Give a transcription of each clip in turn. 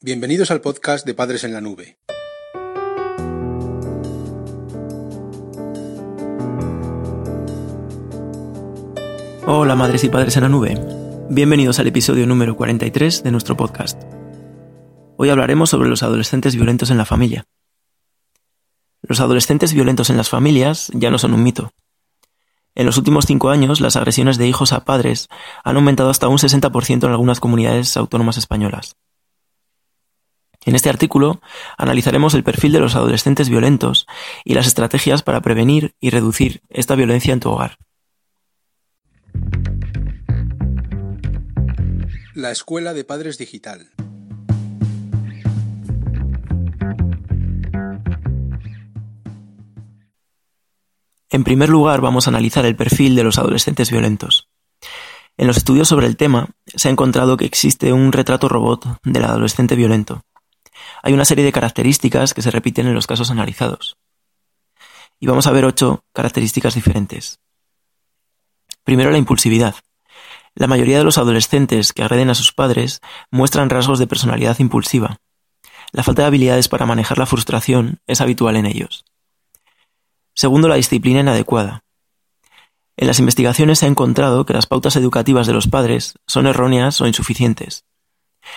Bienvenidos al podcast de Padres en la Nube. Hola madres y padres en la nube. Bienvenidos al episodio número 43 de nuestro podcast. Hoy hablaremos sobre los adolescentes violentos en la familia. Los adolescentes violentos en las familias ya no son un mito. En los últimos cinco años, las agresiones de hijos a padres han aumentado hasta un 60% en algunas comunidades autónomas españolas. En este artículo analizaremos el perfil de los adolescentes violentos y las estrategias para prevenir y reducir esta violencia en tu hogar. La Escuela de Padres Digital. En primer lugar, vamos a analizar el perfil de los adolescentes violentos. En los estudios sobre el tema, se ha encontrado que existe un retrato robot del adolescente violento, hay una serie de características que se repiten en los casos analizados. Y vamos a ver ocho características diferentes. Primero, la impulsividad. La mayoría de los adolescentes que agreden a sus padres muestran rasgos de personalidad impulsiva. La falta de habilidades para manejar la frustración es habitual en ellos. Segundo, la disciplina inadecuada. En las investigaciones se ha encontrado que las pautas educativas de los padres son erróneas o insuficientes.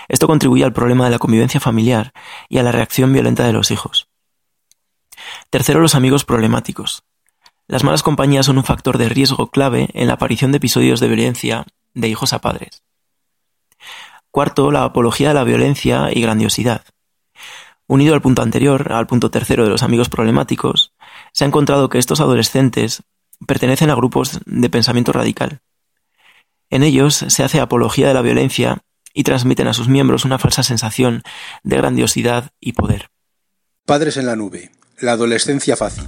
Esto contribuye al problema de la convivencia familiar y a la reacción violenta de los hijos. Tercero, los amigos problemáticos. Las malas compañías son un factor de riesgo clave en la aparición de episodios de violencia de hijos a padres. Cuarto, la apología de la violencia y grandiosidad. Unido al punto anterior, al punto tercero de los amigos problemáticos, se ha encontrado que estos adolescentes pertenecen a grupos de pensamiento radical. En ellos se hace apología de la violencia y transmiten a sus miembros una falsa sensación de grandiosidad y poder. Padres en la nube. La adolescencia fácil.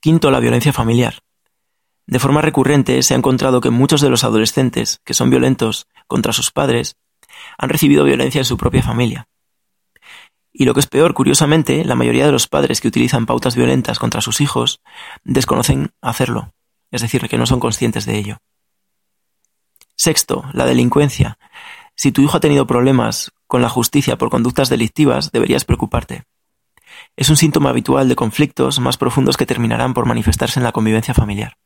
Quinto, la violencia familiar. De forma recurrente se ha encontrado que muchos de los adolescentes que son violentos contra sus padres han recibido violencia en su propia familia. Y lo que es peor, curiosamente, la mayoría de los padres que utilizan pautas violentas contra sus hijos desconocen hacerlo, es decir, que no son conscientes de ello. Sexto, la delincuencia. Si tu hijo ha tenido problemas con la justicia por conductas delictivas, deberías preocuparte. Es un síntoma habitual de conflictos más profundos que terminarán por manifestarse en la convivencia familiar.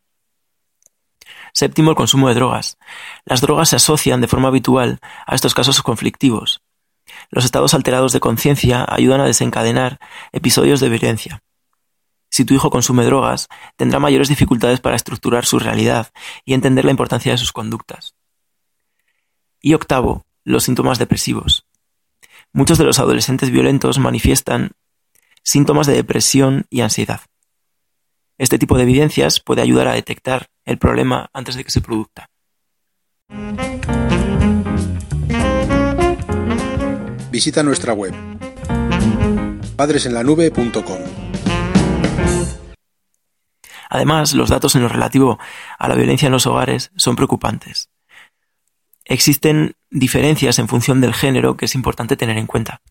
Séptimo, el consumo de drogas. Las drogas se asocian de forma habitual a estos casos conflictivos, los estados alterados de conciencia ayudan a desencadenar episodios de violencia. Si tu hijo consume drogas, tendrá mayores dificultades para estructurar su realidad y entender la importancia de sus conductas. Y octavo, los síntomas depresivos. Muchos de los adolescentes violentos manifiestan síntomas de depresión y ansiedad. Este tipo de evidencias puede ayudar a detectar el problema antes de que se produzca. Visita nuestra web padresenlanube.com. Además, los datos en lo relativo a la violencia en los hogares son preocupantes. Existen diferencias en función del género que es importante tener en cuenta.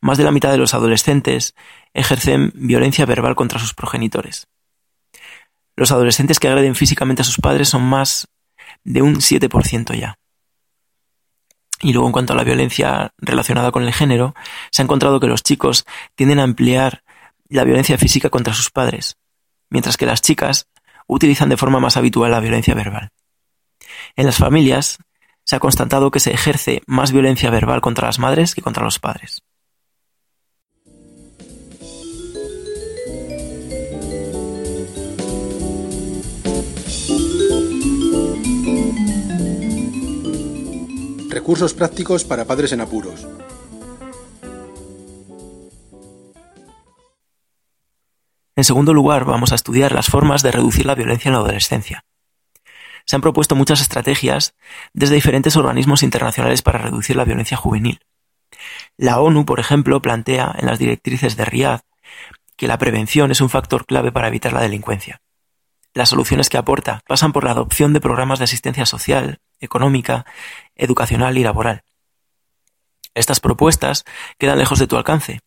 Más de la mitad de los adolescentes ejercen violencia verbal contra sus progenitores. Los adolescentes que agreden físicamente a sus padres son más de un 7% ya. Y luego en cuanto a la violencia relacionada con el género, se ha encontrado que los chicos tienden a emplear la violencia física contra sus padres, mientras que las chicas utilizan de forma más habitual la violencia verbal. En las familias se ha constatado que se ejerce más violencia verbal contra las madres que contra los padres. Recursos prácticos para padres en apuros. En segundo lugar, vamos a estudiar las formas de reducir la violencia en la adolescencia. Se han propuesto muchas estrategias desde diferentes organismos internacionales para reducir la violencia juvenil. La ONU, por ejemplo, plantea en las directrices de Riad que la prevención es un factor clave para evitar la delincuencia. Las soluciones que aporta pasan por la adopción de programas de asistencia social, económica, educacional y laboral. Estas propuestas quedan lejos de tu alcance.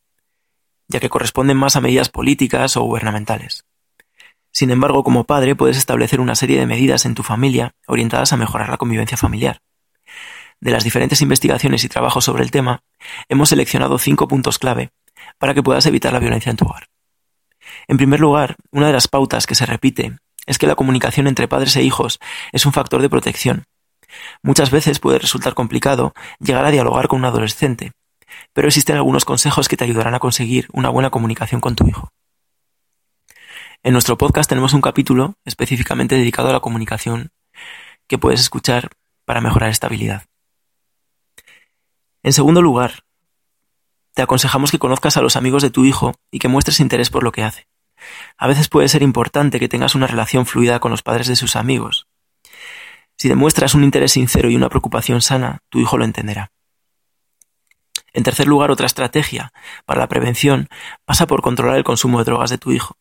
ya que corresponden más a medidas políticas o gubernamentales. Sin embargo, como padre puedes establecer una serie de medidas en tu familia orientadas a mejorar la convivencia familiar. De las diferentes investigaciones y trabajos sobre el tema, hemos seleccionado cinco puntos clave para que puedas evitar la violencia en tu hogar. En primer lugar, una de las pautas que se repite es que la comunicación entre padres e hijos es un factor de protección. Muchas veces puede resultar complicado llegar a dialogar con un adolescente, pero existen algunos consejos que te ayudarán a conseguir una buena comunicación con tu hijo. En nuestro podcast tenemos un capítulo específicamente dedicado a la comunicación que puedes escuchar para mejorar esta habilidad. En segundo lugar, te aconsejamos que conozcas a los amigos de tu hijo y que muestres interés por lo que hace. A veces puede ser importante que tengas una relación fluida con los padres de sus amigos. Si demuestras un interés sincero y una preocupación sana, tu hijo lo entenderá. En tercer lugar, otra estrategia para la prevención pasa por controlar el consumo de drogas de tu hijo.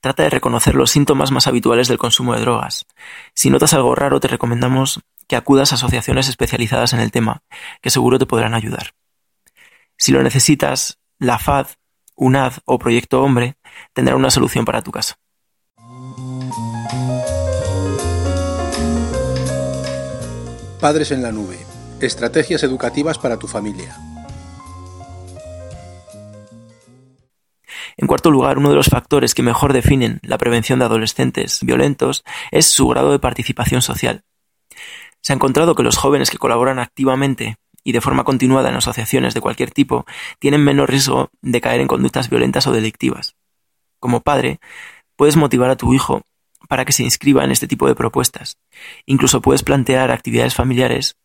Trata de reconocer los síntomas más habituales del consumo de drogas. Si notas algo raro, te recomendamos que acudas a asociaciones especializadas en el tema, que seguro te podrán ayudar. Si lo necesitas, la FAD, UNAD o Proyecto Hombre tendrá una solución para tu caso. Padres en la nube. Estrategias educativas para tu familia. En cuarto lugar, uno de los factores que mejor definen la prevención de adolescentes violentos es su grado de participación social. Se ha encontrado que los jóvenes que colaboran activamente y de forma continuada en asociaciones de cualquier tipo tienen menos riesgo de caer en conductas violentas o delictivas. Como padre, puedes motivar a tu hijo para que se inscriba en este tipo de propuestas. Incluso puedes plantear actividades familiares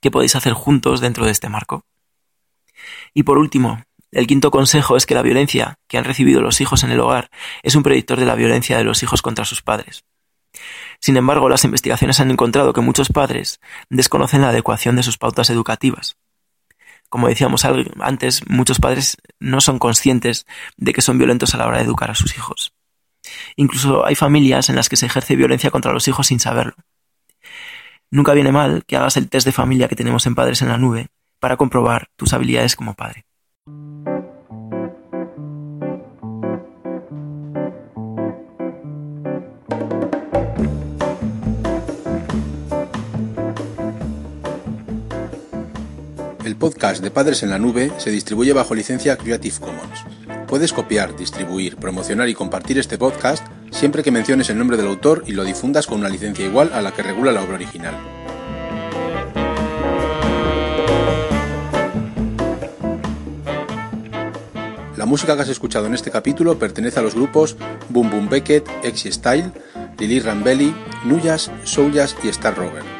que podéis hacer juntos dentro de este marco. Y por último, el quinto consejo es que la violencia que han recibido los hijos en el hogar es un predictor de la violencia de los hijos contra sus padres. Sin embargo, las investigaciones han encontrado que muchos padres desconocen la adecuación de sus pautas educativas. Como decíamos antes, muchos padres no son conscientes de que son violentos a la hora de educar a sus hijos. Incluso hay familias en las que se ejerce violencia contra los hijos sin saberlo. Nunca viene mal que hagas el test de familia que tenemos en Padres en la Nube para comprobar tus habilidades como padre. El podcast de Padres en la Nube se distribuye bajo licencia Creative Commons. Puedes copiar, distribuir, promocionar y compartir este podcast siempre que menciones el nombre del autor y lo difundas con una licencia igual a la que regula la obra original. La música que has escuchado en este capítulo pertenece a los grupos Boom Boom Beckett, Exy Style, Lili Rambelli, Nuyas, Souljas y Star Rover.